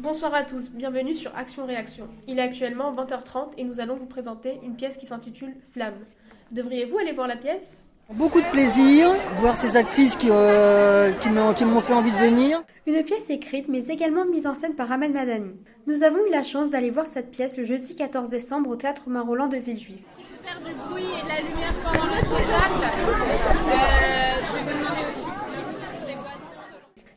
Bonsoir à tous, bienvenue sur Action Réaction. Il est actuellement 20h30 et nous allons vous présenter une pièce qui s'intitule Flamme. Devriez-vous aller voir la pièce? Beaucoup de plaisir, voir ces actrices qui, euh, qui m'ont fait envie de venir. Une pièce écrite mais également mise en scène par Ahmed Madani. Nous avons eu la chance d'aller voir cette pièce le jeudi 14 décembre au théâtre Romain Roland de Villejuif. Faire du bruit et de la lumière pendant le spectacle. Euh, je vais vous demander aussi.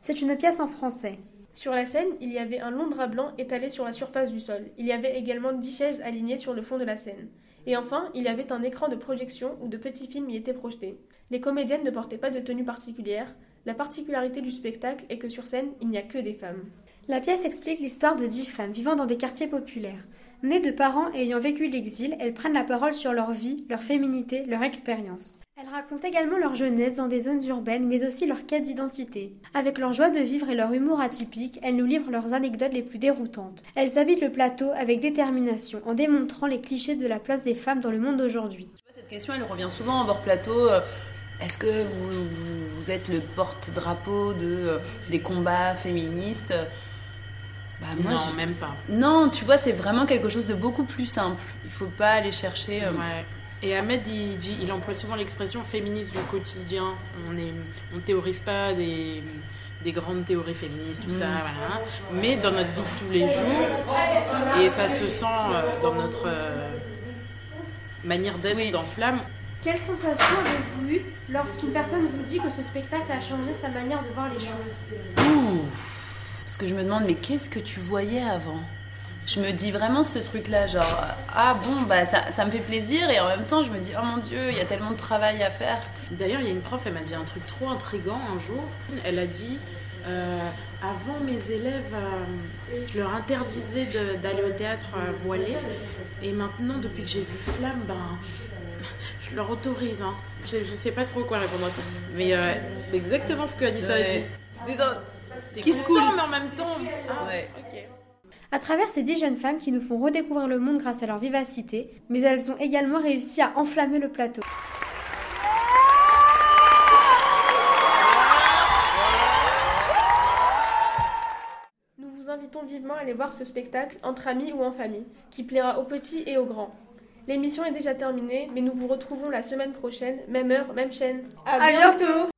C'est une pièce en français. Sur la scène, il y avait un long drap blanc étalé sur la surface du sol. Il y avait également dix chaises alignées sur le fond de la scène. Et enfin, il y avait un écran de projection où de petits films y étaient projetés. Les comédiennes ne portaient pas de tenue particulière. La particularité du spectacle est que sur scène, il n'y a que des femmes. La pièce explique l'histoire de dix femmes vivant dans des quartiers populaires. Nées de parents ayant vécu l'exil, elles prennent la parole sur leur vie, leur féminité, leur expérience. Elles racontent également leur jeunesse dans des zones urbaines, mais aussi leur quête d'identité. Avec leur joie de vivre et leur humour atypique, elles nous livrent leurs anecdotes les plus déroutantes. Elles habitent le plateau avec détermination, en démontrant les clichés de la place des femmes dans le monde d'aujourd'hui. Cette question, elle revient souvent en bord plateau. Euh, est-ce que vous, êtes le porte-drapeau euh, des combats féministes? Bah, moi, non, même pas. Non, tu vois, c'est vraiment quelque chose de beaucoup plus simple. Il faut pas aller chercher. Euh, ouais. Et Ahmed, il, dit, il emploie souvent l'expression féministe du quotidien. On ne on théorise pas des, des, grandes théories féministes, tout ça, mm. voilà. Mais dans notre vie de tous les jours, et ça se sent euh, dans notre euh, manière d'être dans Flamme. Quelle sensation avez-vous eu lorsqu'une personne vous dit que ce spectacle a changé sa manière de voir les choses? Ouh Parce que je me demande, mais qu'est-ce que tu voyais avant? Je me dis vraiment ce truc-là, genre, ah bon, bah ça, ça, me fait plaisir et en même temps je me dis, oh mon dieu, il y a tellement de travail à faire. D'ailleurs, il y a une prof, elle m'a dit un truc trop intrigant un jour. Elle a dit, euh, avant mes élèves, euh, je leur interdisais d'aller au théâtre euh, voilé et maintenant, depuis que j'ai vu Flamme, ben, je leur autorise. Hein. Je, je, sais pas trop quoi répondre à ça. Mais c'est exactement ce que Anissa ouais. a dit. Qui se coule, mais en même temps. Ah, ouais. ok. À travers ces dix jeunes femmes qui nous font redécouvrir le monde grâce à leur vivacité, mais elles ont également réussi à enflammer le plateau. Nous vous invitons vivement à aller voir ce spectacle entre amis ou en famille, qui plaira aux petits et aux grands. L'émission est déjà terminée, mais nous vous retrouvons la semaine prochaine, même heure, même chaîne. À, bientôt